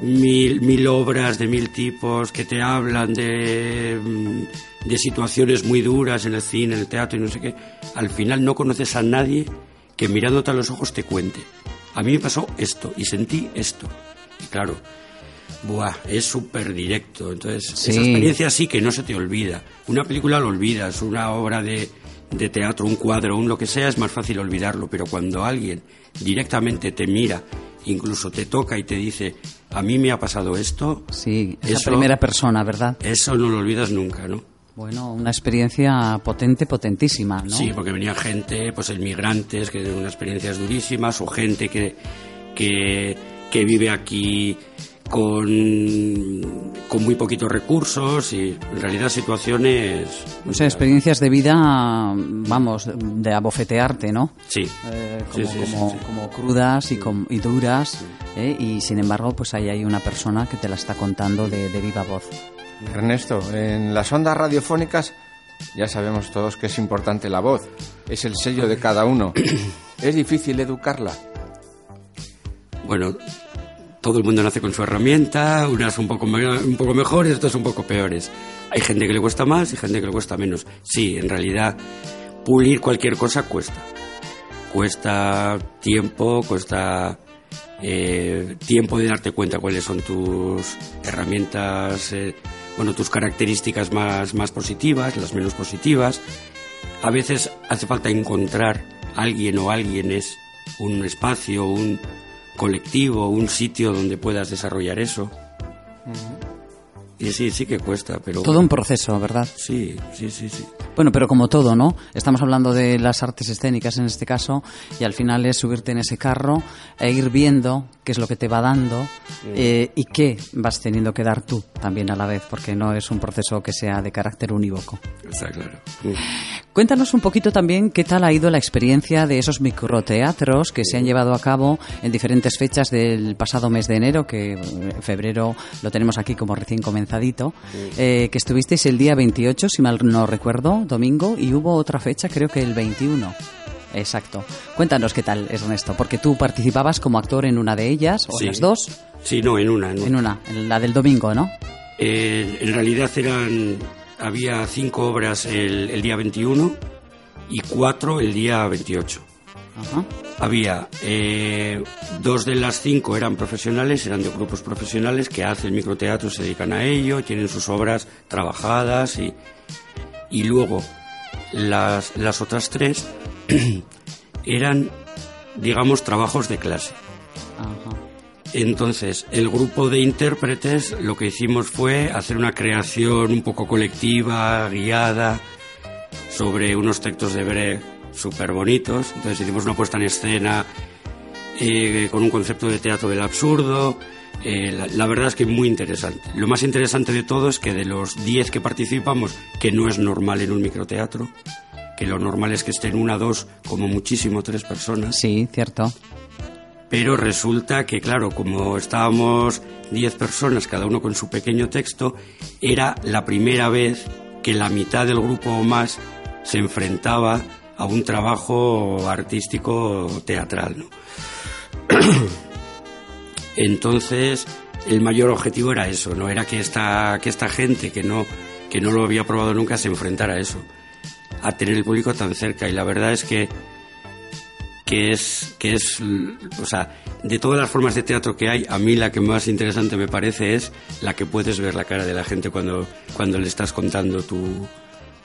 mil, obras de mil tipos que te hablan de, mm, de situaciones muy duras en el cine, en el teatro y no sé qué, al final no conoces a nadie que mirándote a los ojos te cuente. A mí me pasó esto y sentí esto. Y claro, buah, es súper directo. Entonces, Sí. esa experiencia sí que no se te olvida. Una película lo olvidas, una obra de, de teatro, un cuadro, un lo que sea, es más fácil olvidarlo. Pero cuando alguien directamente te mira, incluso te toca y te dice, a mí me ha pasado esto, Sí, esa Eso- primera persona, ¿verdad? eso no lo olvidas nunca, ¿no? Bueno, una experiencia potente, potentísima, ¿no? Sí, porque venía gente, pues inmigrantes, que de unas experiencias durísimas, o gente que, que, que vive aquí con, con muy poquitos recursos y en realidad situaciones... O sea, experiencias de vida, vamos, de abofetearte, ¿no? Sí, Eh, como, sí, sí, como, sí. como crudas y, com- y duras, ¿eh? y sin embargo, pues ahí hay una persona que te la está contando de, de viva voz. Ernesto, en las ondas radiofónicas ya sabemos todos que es importante la voz, es el sello de cada uno. (coughs) ¿Es difícil educarla? Bueno, todo el mundo nace con su herramienta, unas un poco, un poco mejores, otras un poco peores. Hay gente que le cuesta más y gente que le cuesta menos. Sí, en realidad, pulir cualquier cosa cuesta. Cuesta tiempo, cuesta eh, tiempo de darte cuenta cuáles son tus herramientas, eh, bueno, tus características más, más positivas, las menos positivas. A veces hace falta encontrar alguien o alguienes, un espacio, un colectivo, un sitio donde puedas desarrollar eso. Y sí, sí que cuesta, pero... Todo un proceso, ¿verdad? Sí, sí, sí, sí. Bueno, pero como todo, ¿no? Estamos hablando de las artes escénicas en este caso y al final es subirte en ese carro e ir viendo qué es lo que te va dando eh, y qué vas teniendo que dar tú también a la vez, porque no es un proceso que sea de carácter unívoco. Está claro. Cuéntanos un poquito también qué tal ha ido la experiencia de esos microteatros que se han llevado a cabo en diferentes fechas del pasado mes de enero, que en febrero lo tenemos aquí como recién eh, que estuvisteis el día 28, si mal no recuerdo, domingo, y hubo otra fecha, creo que el 21. Exacto. Cuéntanos qué tal, Ernesto, porque tú participabas como actor en una de ellas, o Sí. en las dos, Sí, no, en una. En una. en una, en la del domingo, ¿no? Eh, en realidad eran... Había cinco obras el, el día 21 y cuatro el día 28. Ajá. Había eh, dos de las cinco eran profesionales, eran de grupos profesionales que hacen microteatro, se dedican a ello, tienen sus obras trabajadas y, y luego las, las otras tres (clears throat) eran, digamos, trabajos de clase. Ajá. Entonces, el grupo de intérpretes lo que hicimos fue hacer una creación un poco colectiva, guiada, sobre unos textos de Brecht súper bonitos. Entonces hicimos una puesta en escena eh, con un concepto de teatro del absurdo. Eh, la, la verdad es que muy interesante. Lo más interesante de todo es que de los 10 que participamos, que no es normal en un microteatro, que lo normal es que estén una, dos, como muchísimo tres personas. Sí, cierto. Pero resulta que, claro, como estábamos 10 personas, cada uno con su pequeño texto, era la primera vez que la mitad del grupo o más se enfrentaba a un trabajo artístico teatral. (clears throat) Entonces, el mayor objetivo era eso, no era que esta, que esta gente que no, que no lo había probado nunca se enfrentara a eso. a tener el público tan cerca. Y la verdad es que que es, que es, o sea, de todas las formas de teatro que hay, a mí la que más interesante me parece es la que puedes ver la cara de la gente cuando, cuando le estás contando tu,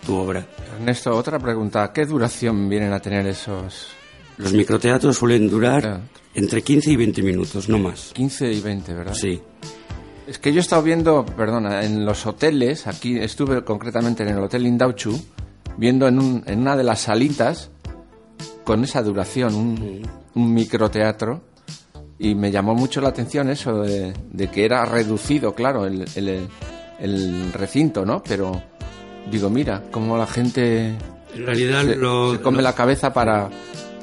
tu obra. Ernesto, otra pregunta. ¿Qué duración vienen a tener esos...? Los microteatros suelen durar entre 15 y 20 minutos, no más. 15 y 20, ¿verdad? Sí. Es que yo he estado viendo, perdona, en los hoteles, aquí estuve concretamente en el Hotel Indauchu, viendo en, un, en una de las salitas con esa duración, un, un microteatro, y me llamó mucho la atención eso de, que era reducido, claro, el, el, el, recinto, ¿no? Pero digo, mira, cómo la gente en realidad se, lo, come la cabeza para,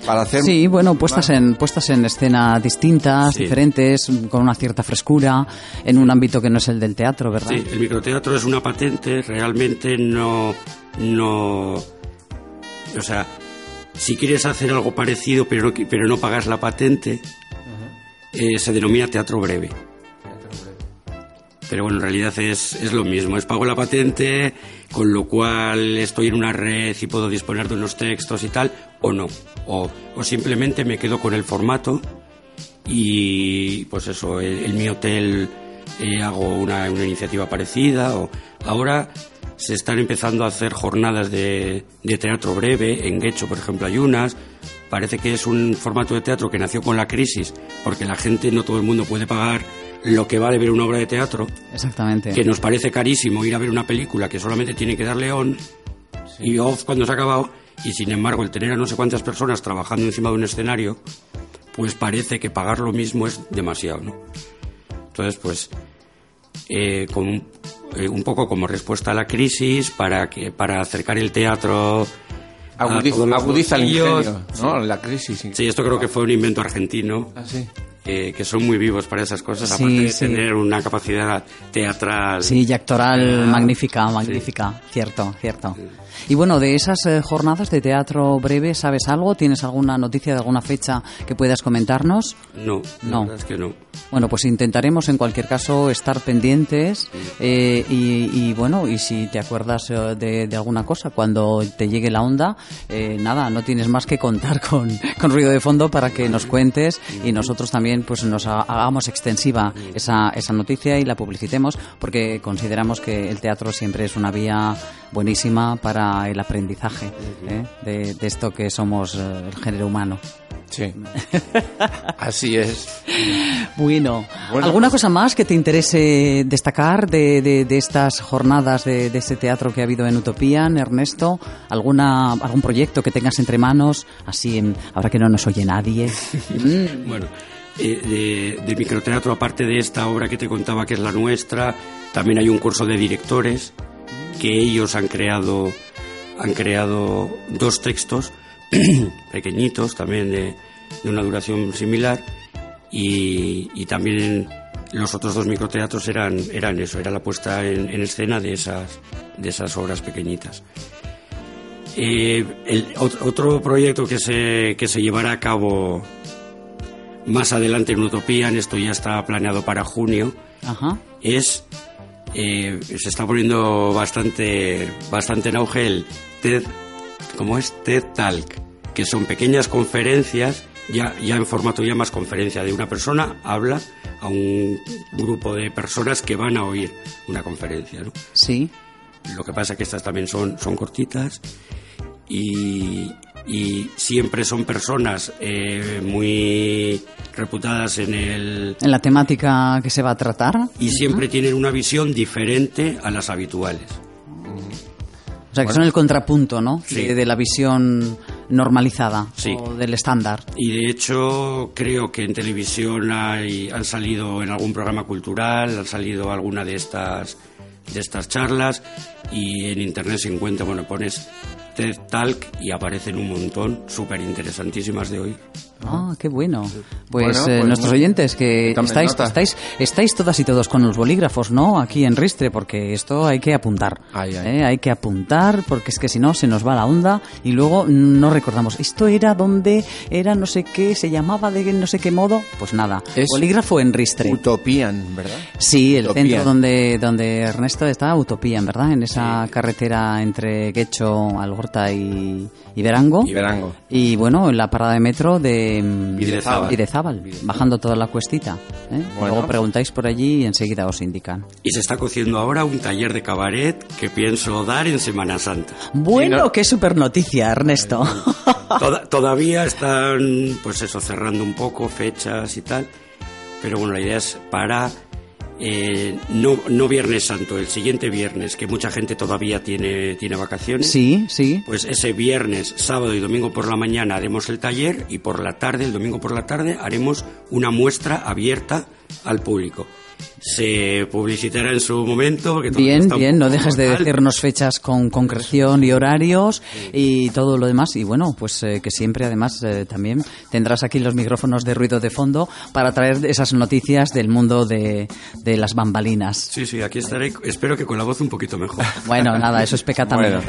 para hacer... Sí, bueno, puestas en, puestas en escena distintas, Sí. diferentes, con una cierta frescura, en un ámbito que no es el del teatro, ¿verdad? Sí, el microteatro es una patente, realmente no, no, o sea, si quieres hacer algo parecido pero, no- pero no pagas la patente, eh, se denomina teatro breve. Pero bueno, en realidad es, es lo mismo, es pago la patente, con lo cual estoy en una red y puedo disponer de unos textos y tal, o no. O, o simplemente me quedo con el formato y pues eso, en, en mi hotel eh, hago una, una iniciativa parecida. O, ahora se están empezando a hacer jornadas de, de teatro breve, en Guecho por ejemplo hay unas. Parece que es un formato de teatro que nació con la crisis, porque la gente, no todo el mundo puede pagar lo que vale ver una obra de teatro Exactamente. que nos parece carísimo ir a ver una película que solamente tiene que darle on y off cuando se ha acabado y sin embargo el tener a no sé cuántas personas trabajando encima de un escenario pues parece que pagar lo mismo es demasiado ¿no? entonces pues eh, con eh, un poco como respuesta a la crisis para que para acercar el teatro Agudiza, los agudiza el ingenio, ¿no? La crisis. Sí, esto creo que fue un invento argentino. Ah, sí. eh, que son muy vivos para esas cosas, Sí, aparte de sí. tener una capacidad teatral. Sí, y actoral Ah, magnífica, magnífica, cierto, cierto. Y bueno, de esas eh, jornadas de teatro breve, ¿sabes algo? ¿Tienes alguna noticia de alguna fecha que puedas comentarnos? No, la No. verdad es que no. Bueno, pues intentaremos en cualquier caso estar pendientes eh, y, y, bueno, y si te acuerdas eh, de, de alguna cosa cuando te llegue la onda, eh, nada, no tienes más que contar con, con ruido de fondo para que nos cuentes y nosotros también pues nos ha- hagamos extensiva esa, esa noticia y la publicitemos porque consideramos que el teatro siempre es una vía buenísima para el aprendizaje ¿eh? de, de esto que somos eh, el género humano. Sí. (laughs) Así es. Bueno, Bueno, ¿alguna pues- cosa más que te interese destacar de, de- de estas jornadas de, de este teatro que ha habido en Utopian, Ernesto? ¿Alguna, ¿Algún proyecto que tengas entre manos? Así, en, ahora que no nos oye nadie. (laughs) Mm, Bueno, eh, de, de microteatro, aparte de esta obra que te contaba que es la nuestra, también hay un curso de directores que ellos han creado, han creado dos textos (clears throat) pequeñitos, también de, de una duración similar, y, y también los otros dos microteatros eran, eran eso, era la puesta en, en escena de esas, de esas obras pequeñitas. Eh, el, otro proyecto que se, que se llevará a cabo más adelante en Utopian, esto ya está planeado para junio, Ajá. es eh, se está poniendo bastante bastante en auge el TED como es TED Talk que son pequeñas conferencias ya ya en formato ya más conferencia de una persona habla a un grupo de personas que van a oír una conferencia ¿no? Sí. Lo que pasa es que estas también son, son cortitas y, y siempre son personas eh, muy reputadas en el... En la temática que se va a tratar. y siempre tienen una visión diferente a las habituales. O sea, que son el contrapunto, ¿no? Sí. De, de la visión normalizada Sí. o del estándar. Y de hecho creo que en televisión hay, han salido en algún programa cultural, han salido alguna de estas, de estas charlas y en internet se encuentra, bueno, pones TED Talk y aparecen un montón, súper interesantísimas de hoy. Ah, qué bueno. Pues, Bueno, eh, pues nuestros oyentes que estáis, nota. estáis, estáis todas y todos con los bolígrafos, ¿no? Aquí en Ristre, porque esto hay que apuntar. Ay, ay. ¿eh? Hay que apuntar, porque es que si no se nos va la onda y luego no recordamos. Esto era donde era no sé qué, se llamaba de no sé qué modo. Pues nada, Es bolígrafo en Ristre. Utopian, ¿verdad? Sí, el Utopía. centro donde, donde Ernesto está, Utopía, en verdad, en esa carretera entre Guecho, Algorta y, y Verango. Y bueno, en la parada de metro de mm, Videzábal. Videzábal, bajando toda la cuestita. ¿eh? Bueno. Luego preguntáis por allí y enseguida os indican. Y se está cociendo ahora un taller de cabaret que pienso dar en Semana Santa. Bueno, qué super noticia, Ernesto. (laughs) Toda- todavía están, pues eso, cerrando un poco fechas y tal. Pero bueno, la idea es para eh, no, no Viernes Santo, el siguiente viernes, que mucha gente todavía tiene, tiene vacaciones. sí, sí. Pues ese viernes, sábado y domingo por la mañana haremos el taller y por la tarde, el domingo por la tarde, haremos una muestra abierta al público. Se publicitará en su momento. Porque Bien, bien, no dejes de decirnos fechas con concreción y horarios y todo lo demás. Y bueno, pues eh, que siempre además eh, también tendrás aquí los micrófonos de ruido de fondo para traer esas noticias del mundo de, de las bambalinas. Sí, sí, aquí estaré. Espero que con la voz un poquito mejor. (laughs) Bueno, nada, eso es pecata Bueno.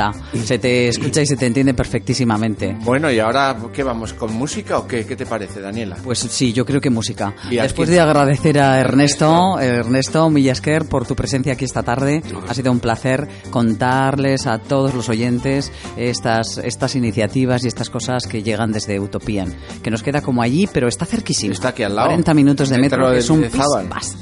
Se te escucha y se te entiende perfectísimamente. Bueno, y ahora, ¿qué vamos? ¿Con música o qué? ¿Qué te parece, Daniela? Pues sí, yo creo que música. ¿Y a Después de agradecer a Ernesto, Ernesto Millasquer, por tu presencia aquí esta tarde, ha sido un placer contarles a todos los oyentes estas, estas iniciativas y estas cosas que llegan desde Utopian, que nos queda como allí, pero está cerquísimo. Está aquí al lado. 40 minutos de Metro que es un pis.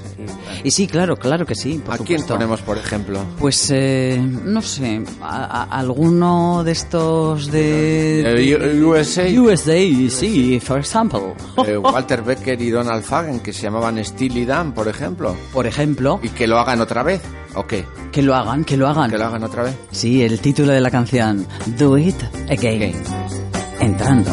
Y sí, claro, claro que sí. por ¿A quién ponemos, por ejemplo? Pues eh, no sé, a- a- alguno de estos de, Eh, de- USA. USA, sí, for example. Eh, (laughs) Walter Becker y Donald Fagen, que se llamaban Steely Dan, por ejemplo. Por ejemplo, ¿Y que lo hagan otra vez? ¿O qué? que lo hagan, que lo hagan. ¿Que lo hagan otra vez? Sí, el título de la canción, Do It Again. Entrando.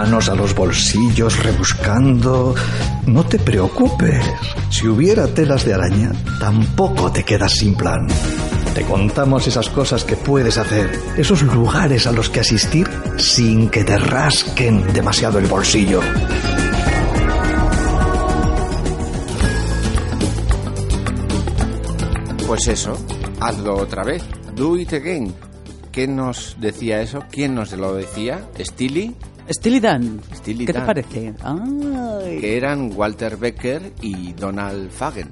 Manos a los bolsillos rebuscando. No te preocupes. Si hubiera telas de araña, tampoco te quedas sin plan. Te contamos esas cosas que puedes hacer, esos lugares a los que asistir sin que te rasquen demasiado el bolsillo. Pues eso, hazlo otra vez. Do it again. ¿Quién nos decía eso? ¿Quién nos lo decía? ¿Stilly? Steely Dan. Steely ¿Qué te parece? Ay. Que eran Walter Becker y Donald Fagen.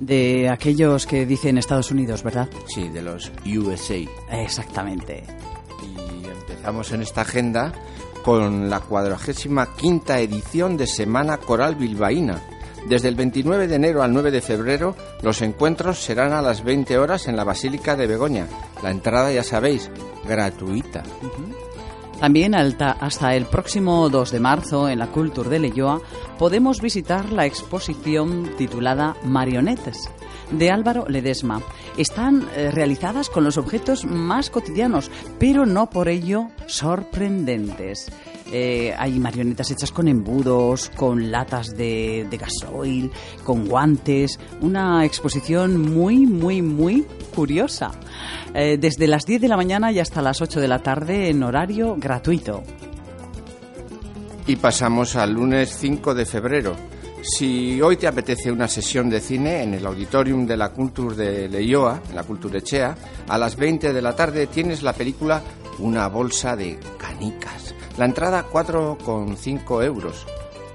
De aquellos que dicen Estados Unidos, ¿verdad? Sí, de los USA. Exactamente. Y empezamos en esta agenda con la cuadragésima quinta edición de Semana Coral Bilbaína. Desde el 29 de enero al 9 de febrero, los encuentros serán a las 20 horas en la Basílica de Begoña. La entrada, ya sabéis, gratuita. También hasta el próximo 2 de marzo en la Culture de Leyoa podemos visitar la exposición titulada Marionetes de Álvaro Ledesma. Están eh, realizadas con los objetos más cotidianos, pero no por ello sorprendentes. Eh, hay marionetas hechas con embudos, con latas de, gasoil, con guantes. Una exposición muy, muy, muy curiosa. Eh, desde las 10 de la mañana y hasta las 8 de la tarde en horario gratuito. Y pasamos al lunes 5 de febrero. Si hoy te apetece una sesión de cine en el auditorium de la Culture de Leioa, en la Culture Echea, a las 20 de la tarde tienes la película Una bolsa de canicas. La entrada 4,5 euros.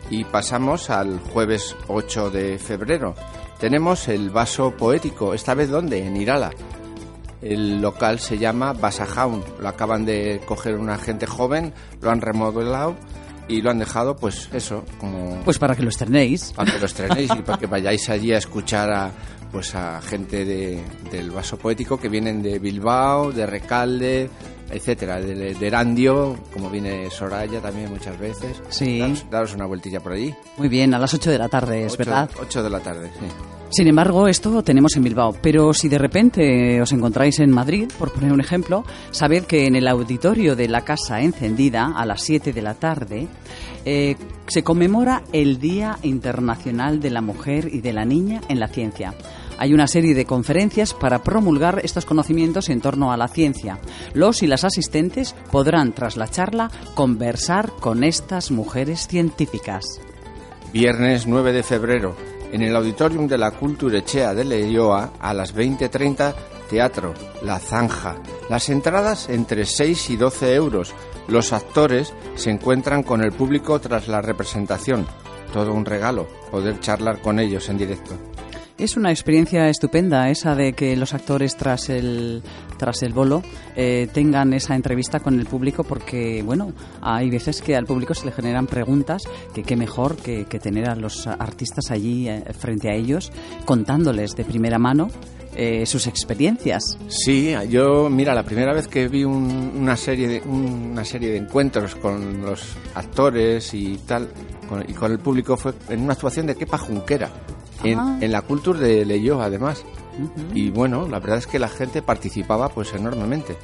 Y pasamos al jueves 8 de febrero. Tenemos el vaso poético, esta vez ¿dónde? En Irala. El local se llama Basajaun. Lo acaban de coger una gente joven, lo han remodelado y lo han dejado, pues eso, como Pues para que lo estrenéis. para que lo estrenéis y para que (laughs) vayáis allí a escuchar a pues a gente de, del vaso poético que vienen de Bilbao, de Recalde, etcétera, de, de Erandio, como viene Soraya también muchas veces. Sí. Daros, daros una vueltilla por allí. Muy bien, a las 8 de la tarde, es verdad. ocho de la tarde, sí. Sin embargo, esto tenemos en Bilbao. Pero si de repente os encontráis en Madrid, por poner un ejemplo, sabed que en el auditorio de la Casa Encendida, a las 7 de la tarde, eh, se conmemora el Día Internacional de la Mujer y de la Niña en la Ciencia. Hay una serie de conferencias para promulgar estos conocimientos en torno a la ciencia. Los y las asistentes podrán, tras la charla, conversar con estas mujeres científicas. Viernes 9 de febrero, en el auditorium de la Cultura Echea de Leioa, a las 20.30, teatro La Zanja. Las entradas entre 6 y 12 euros. Los actores se encuentran con el público tras la representación. Todo un regalo, poder charlar con ellos en directo. Es una experiencia estupenda esa de que los actores tras el tras el bolo eh, tengan esa entrevista con el público porque bueno hay veces que al público se le generan preguntas que qué mejor que, que tener a los artistas allí eh, frente a ellos contándoles de primera mano eh, sus experiencias. Sí, yo, mira, la primera vez que vi un- una, serie de, una serie de encuentros con los actores y tal, con- y con el público fue en una actuación de Kepa Junquera, en, Ah. en la Culture de Leyó, además. Y bueno, la verdad es que la gente participaba pues enormemente.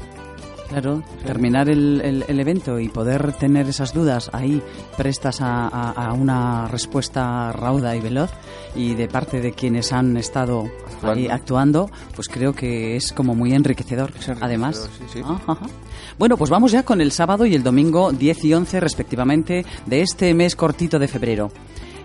Claro, terminar el, el- el evento y poder tener esas dudas ahí prestas a, a- a una respuesta rauda y veloz y de parte de quienes han estado Actuando. ahí actuando, pues creo que es como muy enriquecedor, enriquecedor, además. sí, sí. Ajá, ajá. Bueno, pues vamos ya con el sábado y el domingo 10 y 11 respectivamente de este mes cortito de febrero.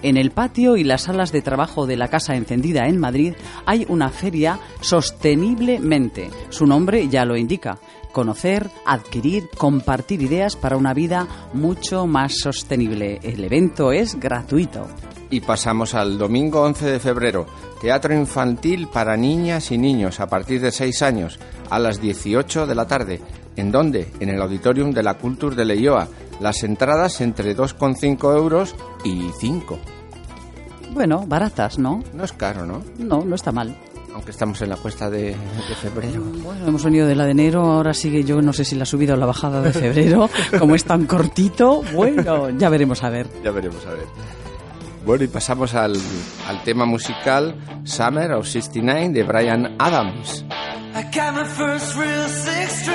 En el patio y las salas de trabajo de la Casa Encendida en Madrid hay una feria sosteniblemente. Su nombre ya lo indica. Conocer, adquirir, compartir ideas para una vida mucho más sostenible. El evento es gratuito. Y pasamos al domingo 11 de febrero, teatro infantil para niñas y niños a partir de 6 años, a las 18 de la tarde. ¿En dónde? En el auditorium de la Culture de Leioa. Las entradas entre 2,5 euros y 5. Bueno, baratas, ¿no? No es caro, ¿no? No, no está mal. Aunque estamos en la cuesta de, de febrero. Bueno, hemos venido de la de enero, ahora sigue yo, no sé si la subida o la bajada de febrero, (laughs) como es tan cortito, bueno, ya veremos a ver. Ya veremos a ver. Bueno, y pasamos al, al tema musical Summer of 69 de Brian Adams. I got my first real six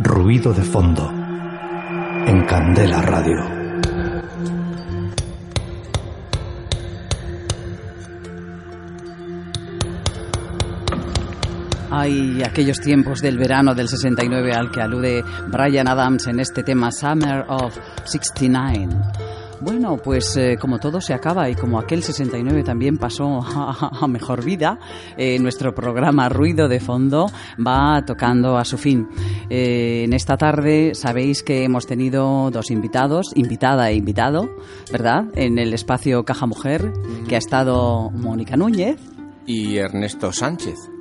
Ruido de fondo en Candela Radio. Hay aquellos tiempos del verano del 69 al que alude Brian Adams en este tema Summer of 69. Bueno, pues eh, como todo se acaba y como aquel 69 también pasó (laughs) a, mejor vida, eh, nuestro programa Ruido de Fondo va tocando a su fin. Eh, en esta tarde sabéis que hemos tenido dos invitados, invitada e invitado, ¿verdad? En el espacio Caja Mujer, que ha estado Mónica Núñez Y Ernesto Sánchez.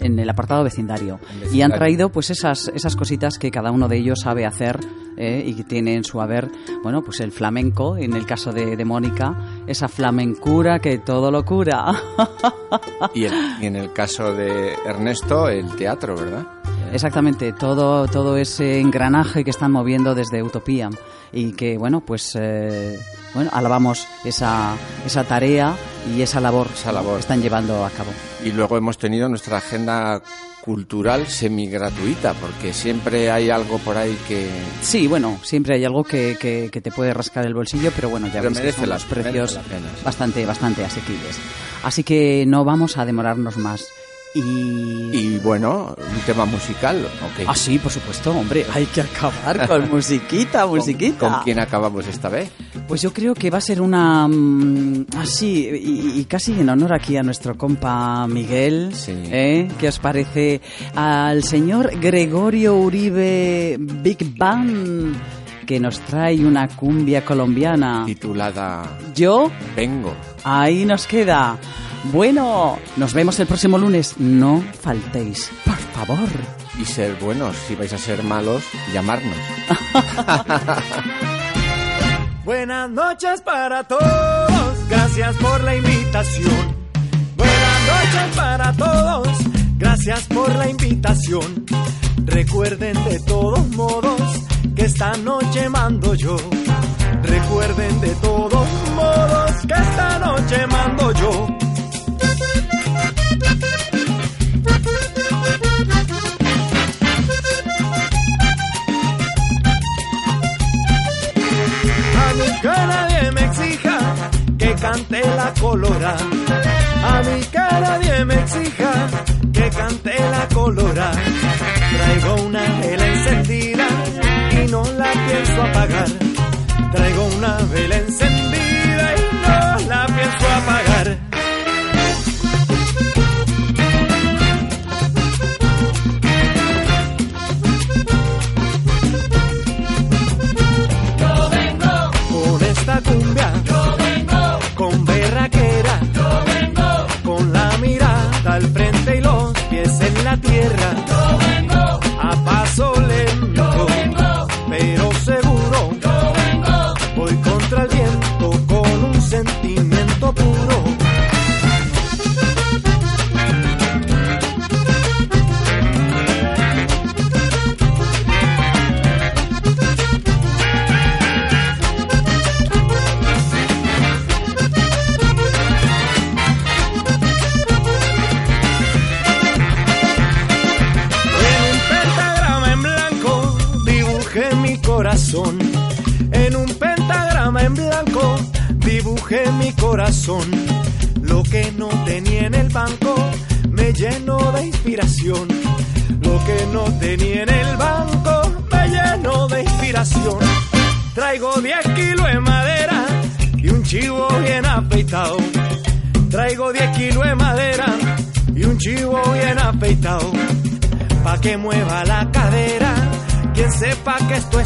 En el apartado vecindario. vecindario. Y han traído pues esas, esas cositas que cada uno de ellos sabe hacer eh, y que tiene en su haber, bueno, pues el flamenco, en el caso de, de Mónica, esa flamencura que todo lo cura. (laughs) Y, el- y en el caso de Ernesto, el teatro, ¿verdad? Exactamente, todo, todo ese engranaje que están moviendo desde Utopía y que, bueno, pues, eh, bueno, alabamos esa, esa tarea y esa labor, Esa labor. que están llevando a cabo. Y luego hemos tenido nuestra agenda cultural semi-gratuita, porque siempre hay algo por ahí que... Sí, bueno, siempre hay algo que, que- que te puede rascar el bolsillo, pero bueno, ya Pero ves que son la- los precios merece la pena, sí. bastante, bastante asequibles. Así que no vamos a demorarnos más. Y... bueno, un tema musical, okay. Ah, sí, por supuesto, hombre, hay que acabar con (laughs) musiquita, musiquita. ¿Con, quién acabamos esta vez? Pues yo creo que va a ser una... Mm, ah, Así, y, y casi en honor aquí a nuestro compa Miguel, sí. ¿eh? ¿Qué os parece? Al señor Gregorio Uribe Big Bang que nos trae una cumbia colombiana titulada Yo vengo. Ahí nos queda. Bueno, nos vemos el próximo lunes. No faltéis, por favor. Y ser buenos. Si vais a ser malos, llamarnos. (laughs) Buenas noches para todos. Gracias por la invitación. Buenas noches para todos. Gracias por la invitación. Recuerden de todos modos que esta noche mando yo. Recuerden de todos modos que esta noche mando yo. cante la colora. A mí que nadie me exija que cante la colora. Traigo una vela encendida y no la pienso apagar. Traigo una vela encendida y no la pienso apagar.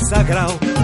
Sagrado.